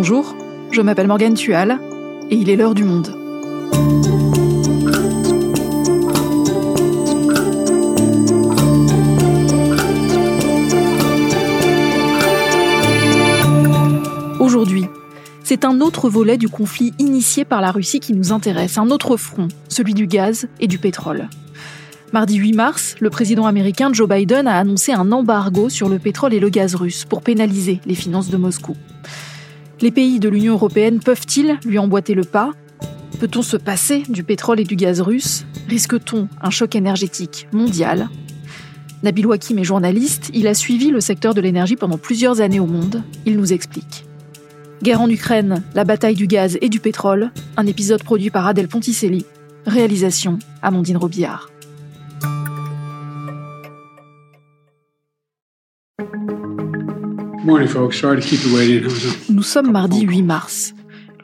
Bonjour, je m'appelle Morgane Tual et il est l'heure du monde. Aujourd'hui, c'est un autre volet du conflit initié par la Russie qui nous intéresse, un autre front, celui du gaz et du pétrole. Mardi 8 mars, le président américain Joe Biden a annoncé un embargo sur le pétrole et le gaz russe pour pénaliser les finances de Moscou. Les pays de l'Union européenne peuvent-ils lui emboîter le pas? Peut-on se passer du pétrole et du gaz russe? Risque-t-on un choc énergétique mondial? Nabil Wakim est journaliste, il a suivi le secteur de l'énergie pendant plusieurs années au monde, il nous explique. Guerre en Ukraine, la bataille du gaz et du pétrole, un épisode produit par Adèle Ponticelli, réalisation Amandine Robillard. Nous sommes mardi 8 mars.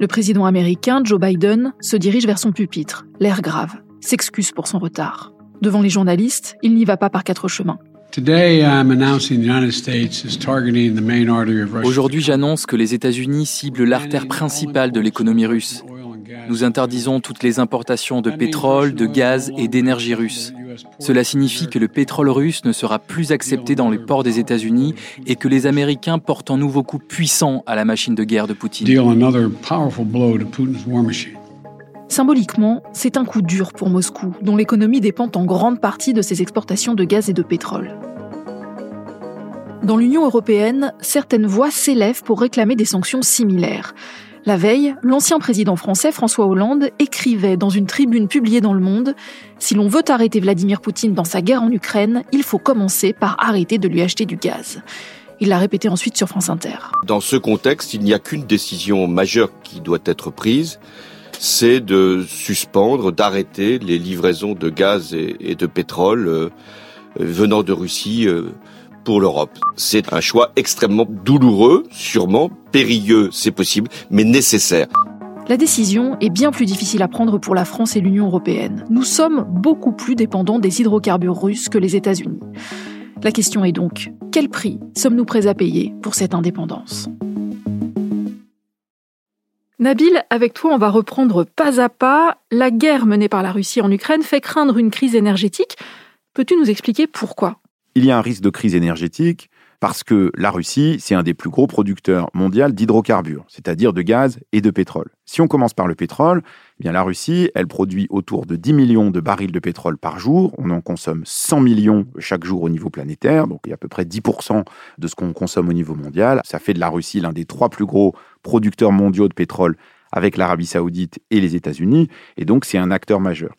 Le président américain Joe Biden se dirige vers son pupitre, l'air grave, s'excuse pour son retard. Devant les journalistes, il n'y va pas par quatre chemins. Aujourd'hui, j'annonce que les États-Unis ciblent l'artère principale de l'économie russe. Nous interdisons toutes les importations de pétrole, de gaz et d'énergie russe. Cela signifie que le pétrole russe ne sera plus accepté dans les ports des États-Unis et que les Américains portent un nouveau coup puissant à la machine de guerre de Poutine. Symboliquement, c'est un coup dur pour Moscou, dont l'économie dépend en grande partie de ses exportations de gaz et de pétrole. Dans l'Union européenne, certaines voix s'élèvent pour réclamer des sanctions similaires. La veille, l'ancien président français François Hollande écrivait dans une tribune publiée dans Le Monde Si l'on veut arrêter Vladimir Poutine dans sa guerre en Ukraine, il faut commencer par arrêter de lui acheter du gaz. Il l'a répété ensuite sur France Inter. Dans ce contexte, il n'y a qu'une décision majeure qui doit être prise, c'est de suspendre, d'arrêter les livraisons de gaz et, de pétrole euh, venant de Russie euh, pour l'Europe. C'est un choix extrêmement douloureux, sûrement, périlleux, c'est possible, mais nécessaire. La décision est bien plus difficile à prendre pour la France et l'Union européenne. Nous sommes beaucoup plus dépendants des hydrocarbures russes que les États-Unis. La question est donc, quel prix sommes-nous prêts à payer pour cette indépendance? Nabil, avec toi, on va reprendre pas à pas. La guerre menée par la Russie en Ukraine fait craindre une crise énergétique. Peux-tu nous expliquer pourquoi? Il y a un risque de crise énergétique parce que la Russie, c'est un des plus gros producteurs mondiaux d'hydrocarbures, c'est-à-dire de gaz et de pétrole. Si on commence par le pétrole, eh bien la Russie, elle produit autour de 10 millions de barils de pétrole par jour. On en consomme 100 millions chaque jour au niveau planétaire, donc il y a à peu près 10% de ce qu'on consomme au niveau mondial. Ça fait de la Russie l'un des trois plus gros producteurs mondiaux de pétrole avec l'Arabie saoudite et les États-Unis, et donc c'est un acteur majeur.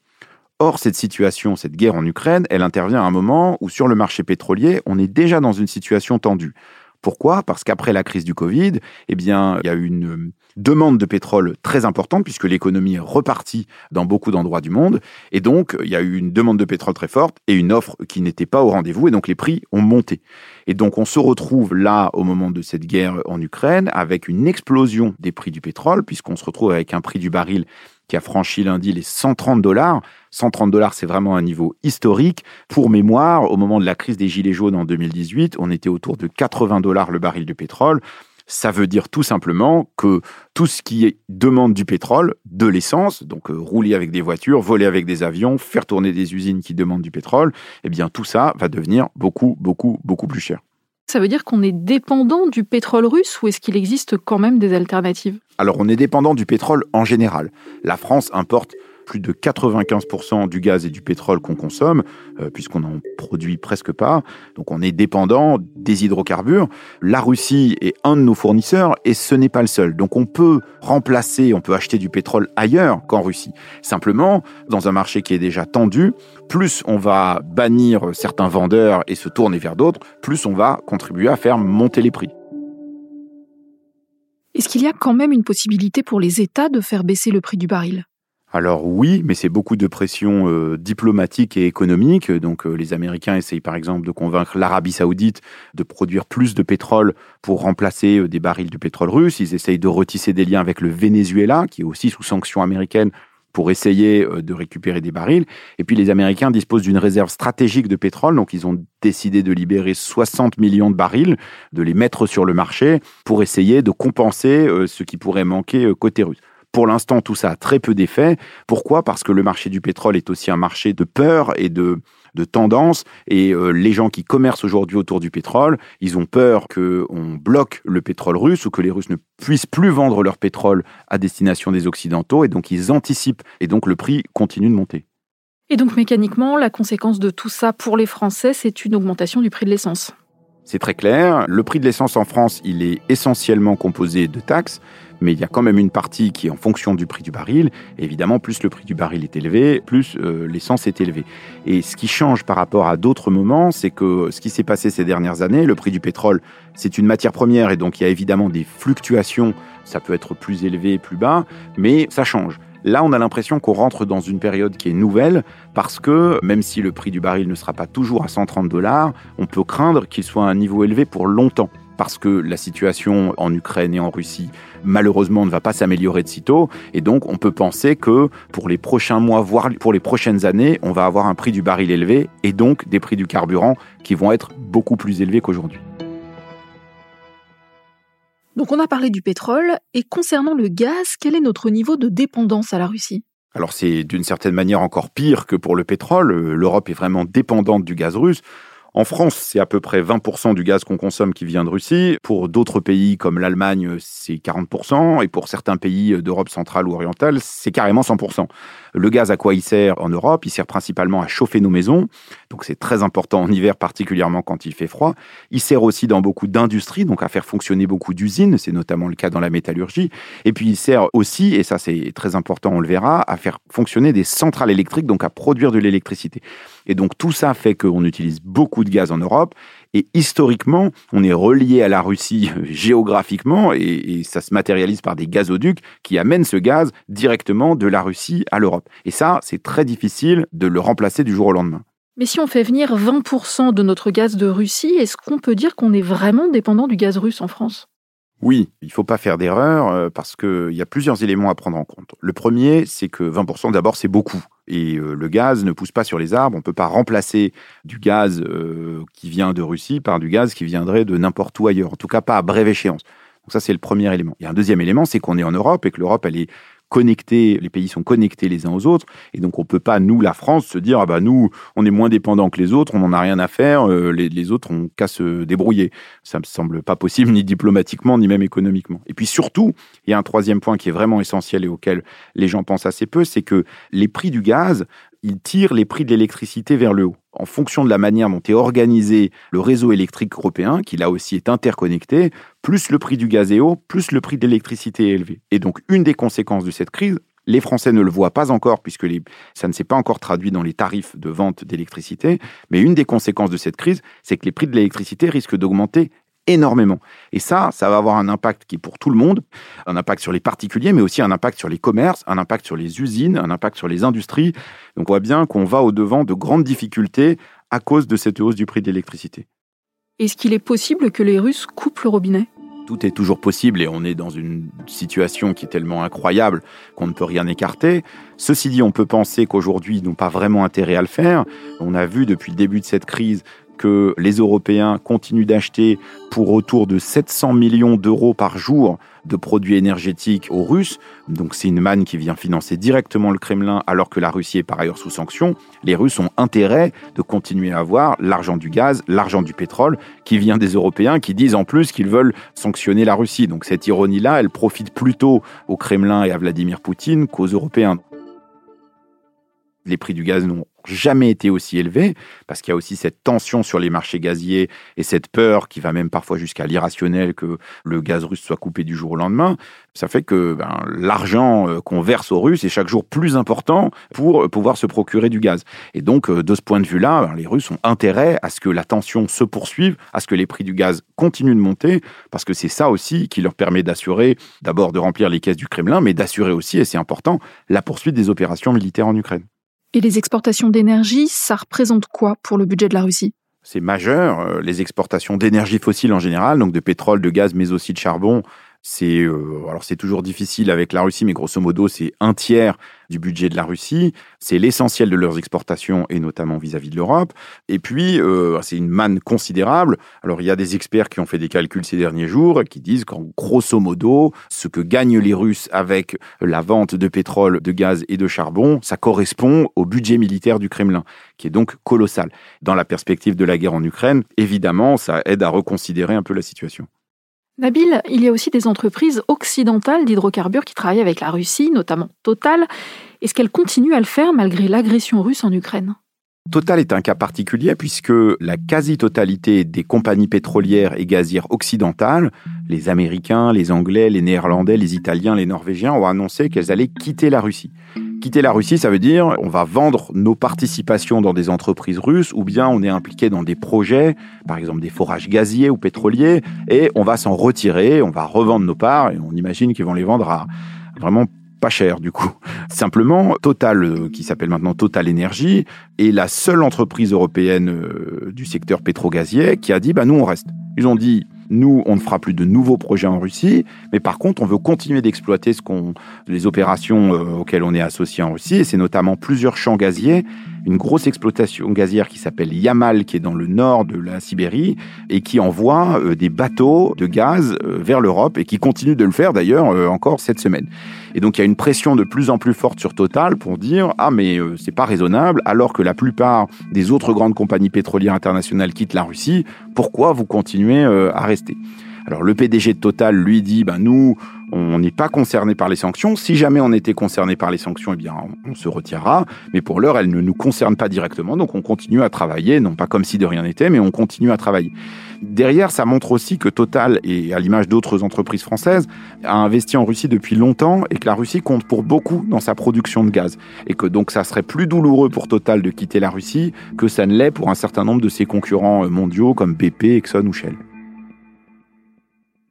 Or, cette situation, cette guerre en Ukraine, elle intervient à un moment où sur le marché pétrolier, on est déjà dans une situation tendue. Pourquoi? Parce qu'après la crise du Covid, eh bien, il y a eu une demande de pétrole très importante puisque l'économie est repartie dans beaucoup d'endroits du monde. Et donc, il y a eu une demande de pétrole très forte et une offre qui n'était pas au rendez-vous. Et donc, les prix ont monté. Et donc, on se retrouve là, au moment de cette guerre en Ukraine, avec une explosion des prix du pétrole puisqu'on se retrouve avec un prix du baril qui a franchi lundi les 130 dollars. 130 dollars, c'est vraiment un niveau historique. Pour mémoire, au moment de la crise des Gilets jaunes en 2018, on était autour de 80 dollars le baril de pétrole. Ça veut dire tout simplement que tout ce qui demande du pétrole, de l'essence, donc euh, rouler avec des voitures, voler avec des avions, faire tourner des usines qui demandent du pétrole, eh bien tout ça va devenir beaucoup, beaucoup, beaucoup plus cher. Ça veut dire qu'on est dépendant du pétrole russe ou est-ce qu'il existe quand même des alternatives? Alors on est dépendant du pétrole en général. La France importe plus de 95% du gaz et du pétrole qu'on consomme, euh, puisqu'on n'en produit presque pas. Donc on est dépendant des hydrocarbures. La Russie est un de nos fournisseurs et ce n'est pas le seul. Donc on peut remplacer, on peut acheter du pétrole ailleurs qu'en Russie. Simplement, dans un marché qui est déjà tendu, plus on va bannir certains vendeurs et se tourner vers d'autres, plus on va contribuer à faire monter les prix. Est-ce qu'il y a quand même une possibilité pour les États de faire baisser le prix du baril? Alors oui, mais c'est beaucoup de pression euh, diplomatique et économique. Donc euh, les Américains essayent par exemple de convaincre l'Arabie saoudite de produire plus de pétrole pour remplacer euh, des barils de pétrole russe. Ils essayent de retisser des liens avec le Venezuela, qui est aussi sous sanctions américaines pour essayer euh, de récupérer des barils. Et puis les Américains disposent d'une réserve stratégique de pétrole, donc ils ont décidé de libérer 60 millions de barils, de les mettre sur le marché pour essayer de compenser euh, ce qui pourrait manquer côté russe. Pour l'instant, tout ça a très peu d'effet. Pourquoi? Parce que le marché du pétrole est aussi un marché de peur et de, de tendance. Et euh, les gens qui commercent aujourd'hui autour du pétrole, ils ont peur qu'on bloque le pétrole russe ou que les Russes ne puissent plus vendre leur pétrole à destination des Occidentaux. Et donc, ils anticipent. Et donc, le prix continue de monter. Et donc, mécaniquement, la conséquence de tout ça pour les Français, c'est une augmentation du prix de l'essence. C'est très clair. Le prix de l'essence en France, il est essentiellement composé de taxes mais il y a quand même une partie qui est en fonction du prix du baril. évidemment, plus le prix du baril est élevé, plus euh, l'essence est élevée. Et ce qui change par rapport à d'autres moments, c'est que ce qui s'est passé ces dernières années, le prix du pétrole, c'est une matière première et donc il y a évidemment des fluctuations. Ça peut être plus élevé, plus bas, mais ça change. Là, on a l'impression qu'on rentre dans une période qui est nouvelle parce que même si le prix du baril ne sera pas toujours à 130 dollars, on peut craindre qu'il soit à un niveau élevé pour longtemps parce que la situation en Ukraine et en Russie, malheureusement, ne va pas s'améliorer de sitôt. Et donc, on peut penser que pour les prochains mois, voire pour les prochaines années, on va avoir un prix du baril élevé et donc des prix du carburant qui vont être beaucoup plus élevés qu'aujourd'hui. Donc on a parlé du pétrole, et concernant le gaz, quel est notre niveau de dépendance à la Russie? Alors c'est d'une certaine manière encore pire que pour le pétrole. L'Europe est vraiment dépendante du gaz russe. En France, c'est à peu près 20% du gaz qu'on consomme qui vient de Russie. Pour d'autres pays comme l'Allemagne, c'est 40%. Et pour certains pays d'Europe centrale ou orientale, c'est carrément 100%. Le gaz, à quoi il sert en Europe? Il sert principalement à chauffer nos maisons. Donc c'est très important en hiver, particulièrement quand il fait froid. Il sert aussi dans beaucoup d'industries, donc à faire fonctionner beaucoup d'usines. C'est notamment le cas dans la métallurgie. Et puis il sert aussi, et ça c'est très important, on le verra, à faire fonctionner des centrales électriques, donc à produire de l'électricité. Et donc tout ça fait qu'on utilise beaucoup de gaz en Europe. Et historiquement, on est relié à la Russie géographiquement et, ça se matérialise par des gazoducs qui amènent ce gaz directement de la Russie à l'Europe. Et ça, c'est très difficile de le remplacer du jour au lendemain. Mais si on fait venir 20% de notre gaz de Russie, est-ce qu'on peut dire qu'on est vraiment dépendant du gaz russe en France? Oui, il ne faut pas faire d'erreur euh, parce qu'il y a plusieurs éléments à prendre en compte. Le premier, c'est que 20% d'abord, c'est beaucoup. Et euh, le gaz ne pousse pas sur les arbres. On ne peut pas remplacer du gaz euh, qui vient de Russie par du gaz qui viendrait de n'importe où ailleurs. En tout cas, pas à brève échéance. Donc ça, c'est le premier élément. A un deuxième élément, c'est qu'on est en Europe et que l'Europe, elle est connectés, les pays sont connectés les uns aux autres, et donc on peut pas, nous, la France, se dire, ah bah nous, on est moins dépendants que les autres, on n'en a rien à faire, euh, les, autres ont qu'à se débrouiller. Ça me semble pas possible, ni diplomatiquement, ni même économiquement. Et puis surtout, il y a un troisième point qui est vraiment essentiel et auquel les gens pensent assez peu, c'est que les prix du gaz, ils tirent les prix de l'électricité vers le haut en fonction de la manière dont est organisé le réseau électrique européen, qui là aussi est interconnecté, plus le prix du gaz est haut, plus le prix de l'électricité est élevé. Et donc, une des conséquences de cette crise, les Français ne le voient pas encore puisque ça ne s'est pas encore traduit dans les tarifs de vente d'électricité, mais une des conséquences de cette crise, c'est que les prix de l'électricité risquent d'augmenter énormément. Et ça, ça va avoir un impact qui est pour tout le monde, un impact sur les particuliers, mais aussi un impact sur les commerces, un impact sur les usines, un impact sur les industries. Donc on voit bien qu'on va au-devant de grandes difficultés à cause de cette hausse du prix de l'électricité. Est-ce qu'il est possible que les Russes coupent le robinet? Tout est toujours possible et on est dans une situation qui est tellement incroyable qu'on ne peut rien écarter. Ceci dit, on peut penser qu'aujourd'hui, ils n'ont pas vraiment intérêt à le faire. On a vu depuis le début de cette crise que les Européens continuent d'acheter pour autour de 700 millions d'euros par jour de produits énergétiques aux Russes. Donc c'est une manne qui vient financer directement le Kremlin alors que la Russie est par ailleurs sous sanctions. Les Russes ont intérêt de continuer à avoir l'argent du gaz, l'argent du pétrole qui vient des Européens qui disent en plus qu'ils veulent sanctionner la Russie. Donc cette ironie-là, elle profite plutôt au Kremlin et à Vladimir Poutine qu'aux Européens les prix du gaz n'ont jamais été aussi élevés, parce qu'il y a aussi cette tension sur les marchés gaziers et cette peur qui va même parfois jusqu'à l'irrationnel que le gaz russe soit coupé du jour au lendemain. Ça fait que ben, l'argent euh, qu'on verse aux Russes est chaque jour plus important pour euh, pouvoir se procurer du gaz. Et donc, euh, de ce point de vue-là, ben, les Russes ont intérêt à ce que la tension se poursuive, à ce que les prix du gaz continuent de monter, parce que c'est ça aussi qui leur permet d'assurer, d'abord de remplir les caisses du Kremlin, mais d'assurer aussi, et c'est important, la poursuite des opérations militaires en Ukraine. Et les exportations d'énergie, ça représente quoi pour le budget de la Russie? C'est majeur. Euh, les exportations d'énergie fossile en général, donc de pétrole, de gaz, mais aussi de charbon, C'est euh, alors c'est toujours difficile avec la Russie, mais grosso modo c'est un tiers du budget de la Russie. C'est l'essentiel de leurs exportations et notamment vis-à-vis de l'Europe. Et puis euh, c'est une manne considérable. Alors il y a des experts qui ont fait des calculs ces derniers jours et qui disent qu'en grosso modo ce que gagnent les Russes avec la vente de pétrole, de gaz et de charbon, ça correspond au budget militaire du Kremlin, qui est donc colossal. Dans la perspective de la guerre en Ukraine, évidemment, ça aide à reconsidérer un peu la situation. Nabil, il y a aussi des entreprises occidentales d'hydrocarbures qui travaillent avec la Russie, notamment Total. Est-ce qu'elles continuent à le faire malgré l'agression russe en Ukraine? Total est un cas particulier puisque la quasi-totalité des compagnies pétrolières et gazières occidentales, les Américains, les Anglais, les Néerlandais, les Italiens, les Norvégiens, ont annoncé qu'elles allaient quitter la Russie. Quitter la Russie, ça veut dire on va vendre nos participations dans des entreprises russes ou bien on est impliqué dans des projets, par exemple des forages gaziers ou pétroliers, et on va s'en retirer, on va revendre nos parts et on imagine qu'ils vont les vendre à vraiment pas cher du coup. Simplement, Total, euh, qui s'appelle maintenant Total Energy, est la seule entreprise européenne euh, du secteur pétrogazier qui a dit bah nous on reste. Ils ont dit nous, on ne fera plus de nouveaux projets en Russie, mais par contre, on veut continuer d'exploiter ce qu'on, les opérations euh, auxquelles on est associé en Russie, et c'est notamment plusieurs champs gaziers, une grosse exploitation gazière qui s'appelle Yamal, qui est dans le nord de la Sibérie, et qui envoie euh, des bateaux de gaz euh, vers l'Europe, et qui continue de le faire d'ailleurs encore cette semaine. Et donc, il y a une pression de plus en plus forte sur Total pour dire ah mais c'est pas raisonnable, alors que la plupart des autres grandes compagnies pétrolières internationales quittent la Russie, pourquoi vous continuez à alors le PDG de Total lui dit, ben nous, on n'est pas concerné par les sanctions. Si jamais on était concerné par les sanctions, eh bien, on, se retirera. Mais pour l'heure, elles ne nous concernent pas directement. Donc, on continue à travailler, non pas comme si de rien n'était, mais on continue à travailler. Derrière, ça montre aussi que Total, et à l'image d'autres entreprises françaises, a investi en Russie depuis longtemps et que la Russie compte pour beaucoup dans sa production de gaz. Et que donc, ça serait plus douloureux pour Total de quitter la Russie que ça ne l'est pour un certain nombre de ses concurrents mondiaux comme BP, Exxon ou Shell.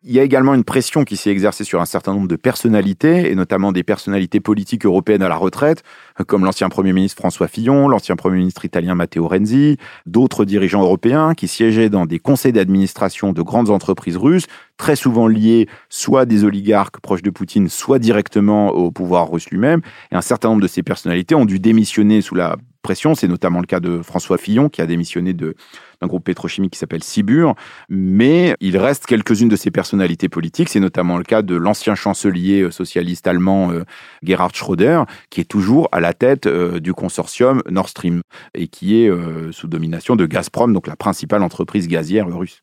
Il y a également une pression qui s'est exercée sur un certain nombre de personnalités, et notamment des personnalités politiques européennes à la retraite, comme l'ancien Premier ministre François Fillon, l'ancien Premier ministre italien Matteo Renzi, d'autres dirigeants européens qui siégeaient dans des conseils d'administration de grandes entreprises russes, très souvent liés soit des oligarques proches de Poutine, soit directement au pouvoir russe lui-même. Et un certain nombre de ces personnalités ont dû démissionner sous la C'est notamment le cas de François Fillon, qui a démissionné d'un groupe pétrochimique qui s'appelle Sibur. Mais il reste quelques-unes de ses personnalités politiques. C'est notamment le cas de l'ancien chancelier euh, socialiste allemand euh, Gerhard Schröder, qui est toujours à la tête euh, du consortium Nord Stream et qui est sous domination de Gazprom, donc la principale entreprise gazière russe.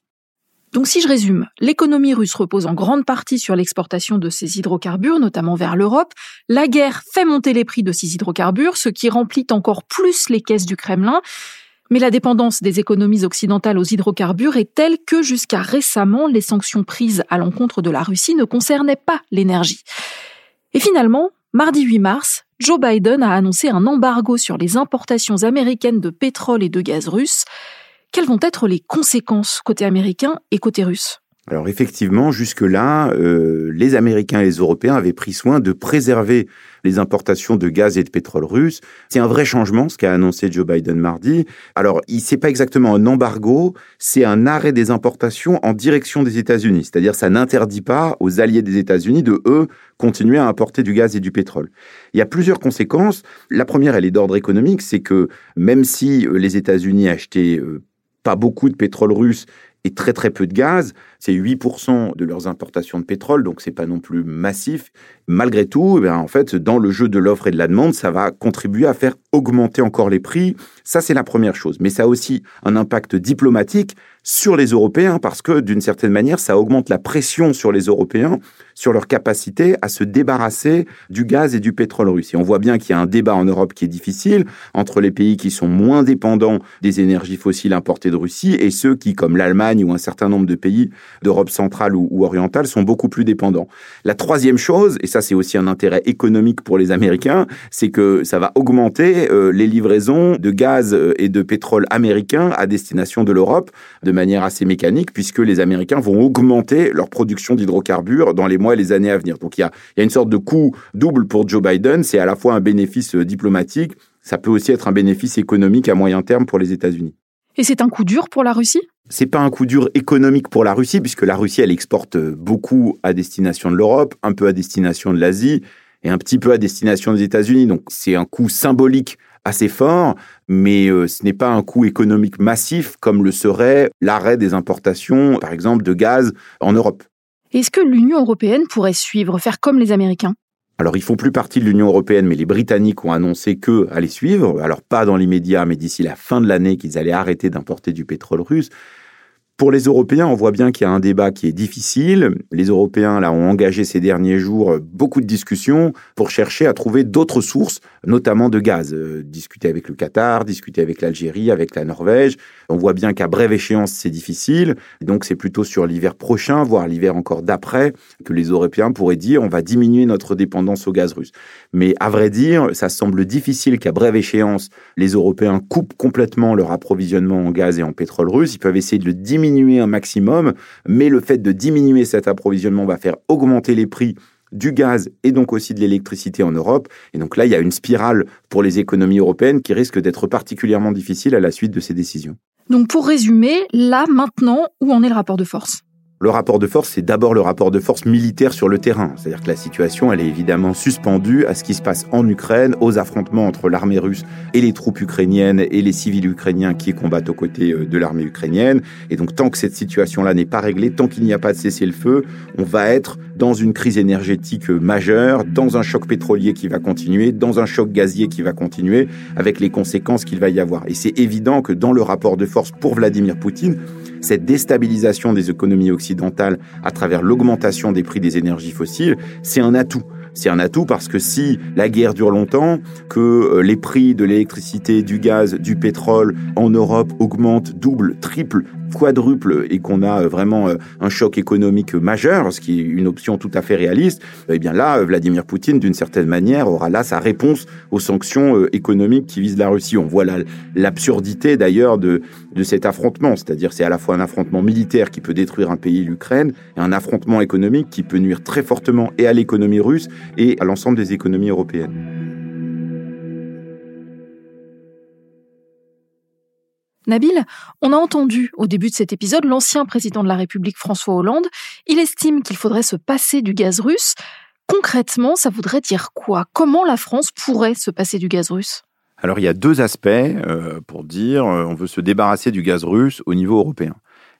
Donc si je résume, l'économie russe repose en grande partie sur l'exportation de ces hydrocarbures, notamment vers l'Europe. La guerre fait monter les prix de ces hydrocarbures, ce qui remplit encore plus les caisses du Kremlin. Mais la dépendance des économies occidentales aux hydrocarbures est telle que jusqu'à récemment, les sanctions prises à l'encontre de la Russie ne concernaient pas l'énergie. Et finalement, mardi 8 mars, Joe Biden a annoncé un embargo sur les importations américaines de pétrole et de gaz russe. Quelles vont être les conséquences côté américain et côté russe? Alors effectivement, jusque-là, euh, les Américains et les Européens avaient pris soin de préserver les importations de gaz et de pétrole russe. C'est un vrai changement, ce qu'a annoncé Joe Biden mardi. Alors, c'est pas exactement un embargo, c'est un arrêt des importations en direction des États-Unis. C'est-à-dire, ça n'interdit pas aux alliés des États-Unis de, eux, continuer à importer du gaz et du pétrole. Il y a plusieurs conséquences. La première, elle est d'ordre économique, c'est que même si euh, les États-Unis achetaient euh, pas beaucoup de pétrole russe et très très peu de gaz. C'est 8% de leurs importations de pétrole, donc c'est pas non plus massif. Malgré tout, eh en fait, dans le jeu de l'offre et de la demande, ça va contribuer à faire augmenter encore les prix. Ça, c'est la première chose. Mais ça a aussi un impact diplomatique sur les Européens parce que d'une certaine manière, ça augmente la pression sur les Européens sur leur capacité à se débarrasser du gaz et du pétrole russe. Et on voit bien qu'il y a un débat en Europe qui est difficile entre les pays qui sont moins dépendants des énergies fossiles importées de Russie et ceux qui, comme l'Allemagne ou un certain nombre de pays d'Europe centrale ou, orientale, sont beaucoup plus dépendants. La troisième chose, et ça c'est aussi un intérêt économique pour les Américains, c'est que ça va augmenter euh, les livraisons de gaz euh, et de pétrole américains à destination de l'Europe manière assez mécanique, puisque les Américains vont augmenter leur production d'hydrocarbures dans les mois et les années à venir. Donc il y a, une sorte de coût double pour Joe Biden. C'est à la fois un bénéfice euh, diplomatique, ça peut aussi être un bénéfice économique à moyen terme pour les États-Unis. Et c'est un coup dur pour la Russie? C'est pas un coup dur économique pour la Russie, puisque la Russie, elle exporte beaucoup à destination de l'Europe, un peu à destination de l'Asie et un petit peu à destination des États-Unis. Donc c'est un coût symbolique assez fort, mais euh, ce n'est pas un coût économique massif comme le serait l'arrêt des importations, par exemple, de gaz en Europe. Est-ce que l'Union européenne pourrait suivre, faire comme les Américains? Alors, ils font plus partie de l'Union européenne, mais les Britanniques ont annoncé qu'eux allaient suivre. Alors, pas dans l'immédiat, mais d'ici la fin de l'année, qu'ils allaient arrêter d'importer du pétrole russe. Pour les Européens, on voit bien qu'il y a un débat qui est difficile. Les Européens là ont engagé ces derniers jours beaucoup de discussions pour chercher à trouver d'autres sources, notamment de gaz. Euh, discuter avec le Qatar, discuter avec l'Algérie, avec la Norvège. On voit bien qu'à brève échéance, c'est difficile. donc c'est plutôt sur l'hiver prochain, voire l'hiver encore d'après, que les Européens pourraient dire on va diminuer notre dépendance au gaz russe. Mais à vrai dire, ça semble difficile qu'à brève échéance, les Européens coupent complètement leur approvisionnement en gaz et en pétrole russe. Ils peuvent essayer de le diminuer un maximum, mais le fait de diminuer cet approvisionnement va faire augmenter les prix du gaz et donc aussi de l'électricité en Europe. Et donc là, il y a une spirale pour les économies européennes qui risque d'être particulièrement difficile à la suite de ces décisions. Donc pour résumer, là, maintenant, où en est le rapport de force? Le rapport de force, c'est d'abord le rapport de force militaire sur le terrain. C'est-à-dire que la situation, elle est évidemment suspendue à ce qui se passe en Ukraine, aux affrontements entre l'armée russe et les troupes ukrainiennes et les civils ukrainiens qui combattent aux côtés euh, de l'armée ukrainienne. Et donc, tant que cette situation-là n'est pas réglée, tant qu'il n'y a pas de cessez-le-feu, on va être dans une crise énergétique euh, majeure, dans un choc pétrolier qui va continuer, dans un choc gazier qui va continuer, avec les conséquences qu'il va y avoir. Et c'est évident que dans le rapport de force pour Vladimir Poutine, cette déstabilisation des économies occidentales à travers l'augmentation des prix des énergies fossiles, c'est un atout. C'est un atout parce que si la guerre dure longtemps, que euh, les prix de l'électricité, du gaz, du pétrole en Europe augmentent double, triple quadruple et qu'on a euh, vraiment euh, un choc économique majeur, ce qui est une option tout à fait réaliste, eh bien là, Vladimir Poutine, d'une certaine manière, aura là sa réponse aux sanctions économiques qui visent la Russie. On voit l'absurdité d'ailleurs de, de cet affrontement, c'est-à-dire c'est à la fois un affrontement militaire qui peut détruire un pays, l'Ukraine, et un affrontement économique qui peut nuire très fortement et à l'économie russe et à l'ensemble des économies européennes. Nabil, on a entendu au début de cet épisode l'ancien président de la République François Hollande. Il estime qu'il faudrait se passer du gaz russe. Concrètement, ça voudrait dire quoi? Comment la France pourrait se passer du gaz russe? Alors il y a deux aspects euh, pour dire euh, on veut se débarrasser du gaz russe au niveau européen.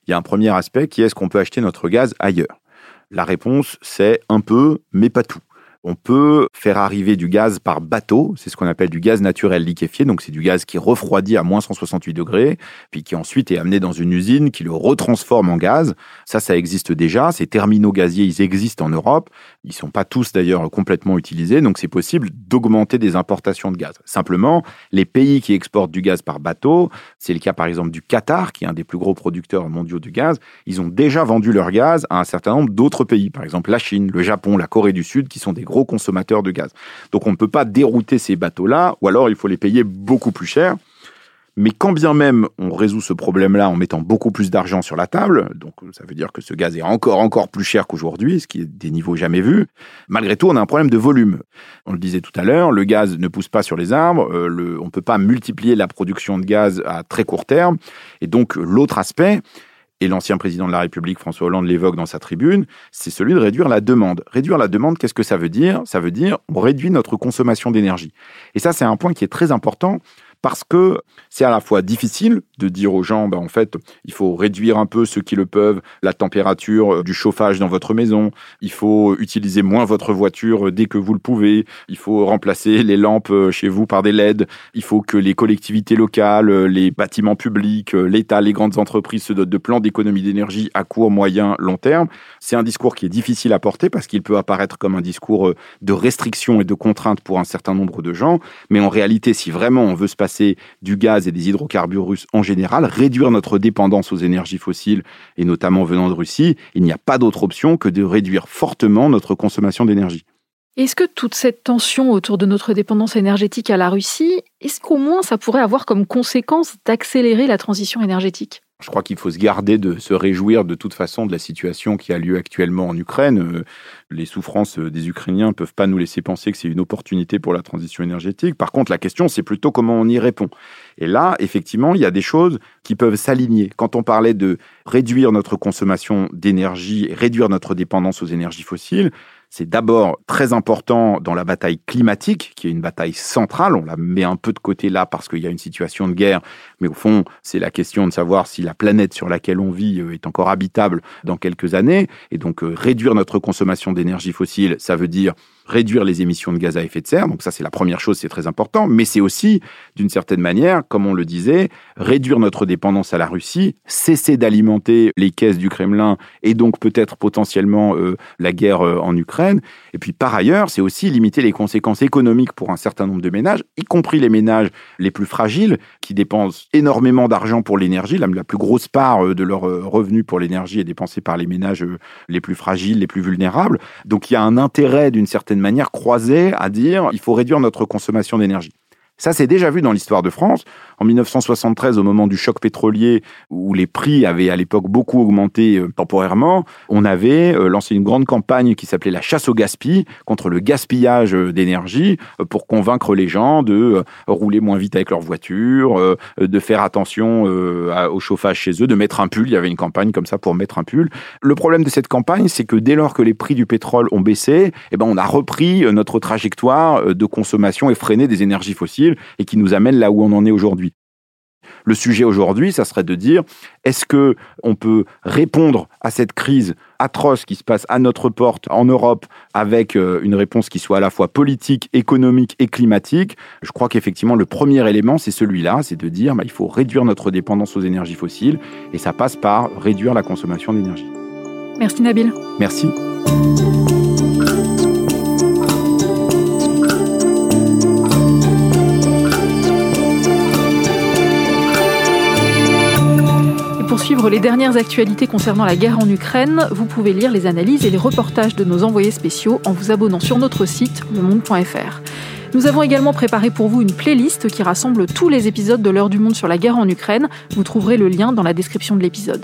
Il y a un premier aspect qui est est-ce qu'on peut acheter notre gaz ailleurs? La réponse c'est un peu, mais pas tout. On peut faire arriver du gaz par bateau, c'est ce qu'on appelle du gaz naturel liquéfié, donc c'est du gaz qui refroidit à moins 168 degrés, puis qui ensuite est amené dans une usine qui le retransforme en gaz. Ça, ça existe déjà. Ces terminaux gaziers, ils existent en Europe. Ils sont pas tous d'ailleurs complètement utilisés, donc c'est possible d'augmenter des importations de gaz. Simplement, les pays qui exportent du gaz par bateau, c'est le cas par exemple du Qatar, qui est un des plus gros producteurs mondiaux du gaz, ils ont déjà vendu leur gaz à un certain nombre d'autres pays, par exemple la Chine, le Japon, la Corée du Sud, qui sont des gros consommateurs de gaz. Donc on ne peut pas dérouter ces bateaux-là, ou alors il faut les payer beaucoup plus cher. Mais quand bien même on résout ce problème-là en mettant beaucoup plus d'argent sur la table, donc ça veut dire que ce gaz est encore encore plus cher qu'aujourd'hui, ce qui est des niveaux jamais vus, malgré tout on a un problème de volume. On le disait tout à l'heure, le gaz ne pousse pas sur les arbres, euh, on ne peut pas multiplier la production de gaz à très court terme, et donc l'autre aspect, et l'ancien président de la République, François Hollande, l'évoque dans sa tribune, c'est celui de réduire la demande. Réduire la demande, qu'est-ce que ça veut dire? Ça veut dire on réduit notre consommation d'énergie. Et ça, c'est un point qui est très important parce que c'est à la fois difficile de dire aux gens, ben, en fait, il faut réduire un peu ceux qui le peuvent, la température euh, du chauffage dans votre maison, il faut utiliser moins votre voiture euh, dès que vous le pouvez, il faut remplacer les lampes euh, chez vous par des LED, il faut que les collectivités locales, les bâtiments publics, l'État, les grandes entreprises se dotent de plans d'économie d'énergie à court, moyen, long terme. C'est un discours qui est difficile à porter parce qu'il peut apparaître comme un discours de restriction et de contrainte pour un certain nombre de gens, mais en réalité, si vraiment on veut se passer du gaz et des hydrocarbures russes en général, réduire notre dépendance aux énergies fossiles et notamment venant de Russie, il n'y a pas d'autre option que de réduire fortement notre consommation d'énergie. Est-ce que toute cette tension autour de notre dépendance énergétique à la Russie, est-ce qu'au moins ça pourrait avoir comme conséquence d'accélérer la transition énergétique? Je crois qu'il faut se garder de se réjouir de toute façon de la situation qui a lieu actuellement en Ukraine. Euh, les souffrances des Ukrainiens ne peuvent pas nous laisser penser que c'est une opportunité pour la transition énergétique. Par contre, la question, c'est plutôt comment on y répond. Et là, effectivement, il y a des choses qui peuvent s'aligner. Quand on parlait de réduire notre consommation d'énergie, réduire notre dépendance aux énergies fossiles, c'est d'abord très important dans la bataille climatique, qui est une bataille centrale. On la met un peu de côté là parce qu'il y a une situation de guerre, mais au fond, c'est la question de savoir si la planète sur laquelle on vit euh, est encore habitable dans quelques années. Et donc, euh, réduire notre consommation d'énergie fossile, ça veut dire réduire les émissions de gaz à effet de serre. Donc ça, c'est la première chose, c'est très important. Mais c'est aussi, d'une certaine manière, comme on le disait, réduire notre dépendance à la Russie, cesser d'alimenter les caisses du Kremlin et donc peut-être potentiellement euh, la guerre euh, en Ukraine. Et puis par ailleurs, c'est aussi limiter les conséquences économiques pour un certain nombre de ménages, y compris les ménages les plus fragiles, qui dépensent énormément d'argent pour l'énergie. La, plus grosse part euh, de leur revenu pour l'énergie est dépensée par les ménages les plus fragiles, les plus vulnérables. Donc il y a un intérêt d'une certaine manière croisée à dire il faut réduire notre consommation d'énergie. Ça, c'est déjà vu dans l'histoire de France. En 1973, au moment du choc pétrolier, où les prix avaient à l'époque beaucoup augmenté euh, temporairement, on avait euh, lancé une grande campagne qui s'appelait la chasse au gaspillage contre le gaspillage euh, d'énergie pour convaincre les gens de rouler moins vite avec leur voiture, de faire attention au chauffage chez eux, de mettre un pull. Il y avait une campagne comme ça pour mettre un pull. Le problème de cette campagne, c'est que dès lors que les prix du pétrole ont baissé, eh ben on a repris notre trajectoire de consommation effrénée des énergies fossiles et qui nous amène là où on en est aujourd'hui. Le sujet aujourd'hui, ça serait de dire est-ce que on peut répondre à cette crise atroce qui se passe à notre porte en Europe avec euh, une réponse qui soit à la fois politique, économique et climatique? Je crois qu'effectivement le premier élément c'est celui-là, c'est de dire bah, il faut réduire notre dépendance aux énergies fossiles et ça passe par réduire la consommation d'énergie. Merci Nabil. Merci. Suivre les dernières actualités concernant la guerre en Ukraine, vous pouvez lire les analyses et les reportages de nos envoyés spéciaux en vous abonnant sur notre site lemonde.fr. Nous avons également préparé pour vous une playlist qui rassemble tous les épisodes de l'heure du monde sur la guerre en Ukraine. Vous trouverez le lien dans la description de l'épisode.